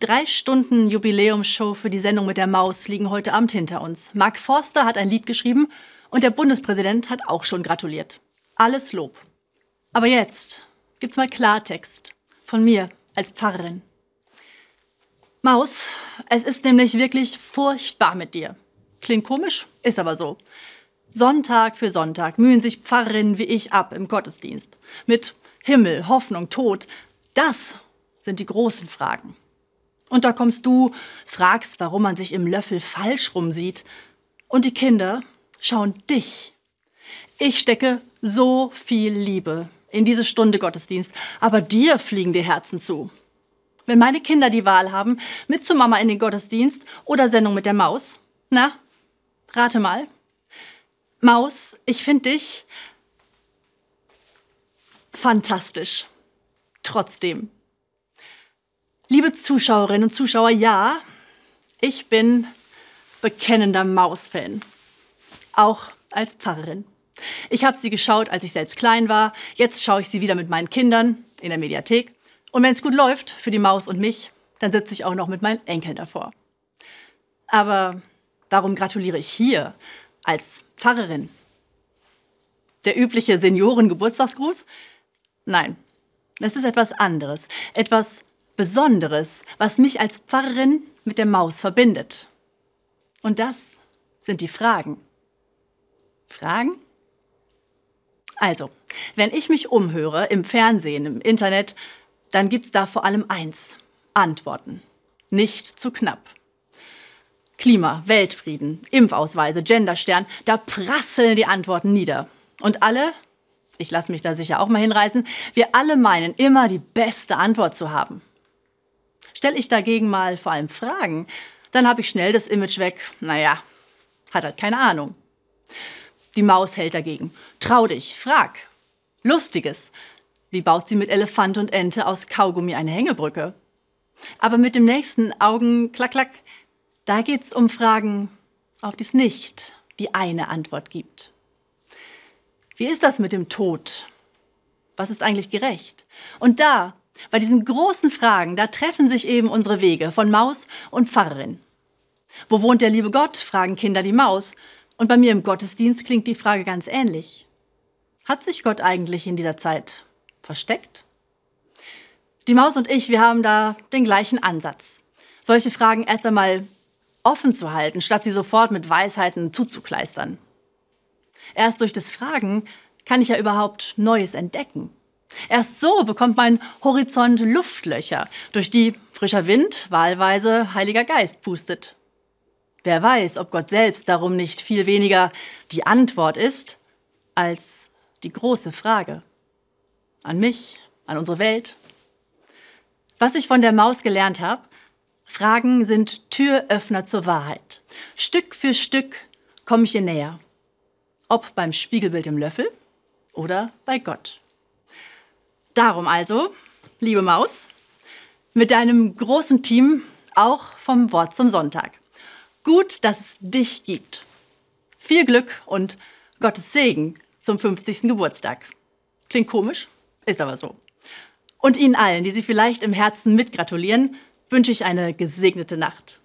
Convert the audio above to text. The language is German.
Drei Stunden Jubiläumsshow für die Sendung mit der Maus liegen heute Abend hinter uns. Mark Forster hat ein Lied geschrieben und der Bundespräsident hat auch schon gratuliert. Alles Lob. Aber jetzt gibt's mal Klartext von mir als Pfarrerin. Maus, es ist nämlich wirklich furchtbar mit dir. Klingt komisch, ist aber so. Sonntag für Sonntag mühen sich Pfarrerinnen wie ich ab im Gottesdienst. Mit Himmel, Hoffnung, Tod. Das sind die großen Fragen. Und da kommst du, fragst, warum man sich im Löffel falsch rumsieht. Und die Kinder schauen dich. Ich stecke so viel Liebe in diese Stunde Gottesdienst, aber dir fliegen die Herzen zu. Wenn meine Kinder die Wahl haben, mit zu Mama in den Gottesdienst oder Sendung mit der Maus, na, rate mal. Maus, ich finde dich fantastisch. Trotzdem. Liebe Zuschauerinnen und Zuschauer, ja, ich bin bekennender Maus-Fan. Auch als Pfarrerin. Ich habe sie geschaut, als ich selbst klein war. Jetzt schaue ich sie wieder mit meinen Kindern in der Mediathek. Und wenn es gut läuft für die Maus und mich, dann sitze ich auch noch mit meinen Enkeln davor. Aber warum gratuliere ich hier als Pfarrerin? Der übliche Senioren-Geburtstagsgruß? Nein, es ist etwas anderes, etwas Besonderes, was mich als Pfarrerin mit der Maus verbindet. Und das sind die Fragen. Fragen? Also, wenn ich mich umhöre im Fernsehen, im Internet, dann gibt's da vor allem eins: Antworten. Nicht zu knapp. Klima, Weltfrieden, Impfausweise, Genderstern, da prasseln die Antworten nieder. Und alle, ich lasse mich da sicher auch mal hinreißen, wir alle meinen immer die beste Antwort zu haben. Stelle ich dagegen mal vor allem Fragen, dann habe ich schnell das Image weg, naja, hat halt keine Ahnung. Die Maus hält dagegen. Trau dich, frag. Lustiges. Wie baut sie mit Elefant und Ente aus Kaugummi eine Hängebrücke? Aber mit dem nächsten Augen klack klack, da geht's um Fragen, auf die es nicht die eine Antwort gibt. Wie ist das mit dem Tod? Was ist eigentlich gerecht? Und da, bei diesen großen Fragen, da treffen sich eben unsere Wege von Maus und Pfarrerin. Wo wohnt der liebe Gott? fragen Kinder die Maus. Und bei mir im Gottesdienst klingt die Frage ganz ähnlich. Hat sich Gott eigentlich in dieser Zeit versteckt? Die Maus und ich, wir haben da den gleichen Ansatz. Solche Fragen erst einmal offen zu halten, statt sie sofort mit Weisheiten zuzukleistern. Erst durch das Fragen kann ich ja überhaupt Neues entdecken. Erst so bekommt mein Horizont Luftlöcher, durch die frischer Wind, wahlweise Heiliger Geist pustet. Wer weiß, ob Gott selbst darum nicht viel weniger die Antwort ist als die große Frage. An mich, an unsere Welt. Was ich von der Maus gelernt habe, Fragen sind Türöffner zur Wahrheit. Stück für Stück komme ich ihr näher. Ob beim Spiegelbild im Löffel oder bei Gott. Darum also, liebe Maus, mit deinem großen Team auch vom Wort zum Sonntag. Gut, dass es dich gibt. Viel Glück und Gottes Segen zum 50. Geburtstag. Klingt komisch, ist aber so. Und Ihnen allen, die Sie vielleicht im Herzen mitgratulieren, wünsche ich eine gesegnete Nacht.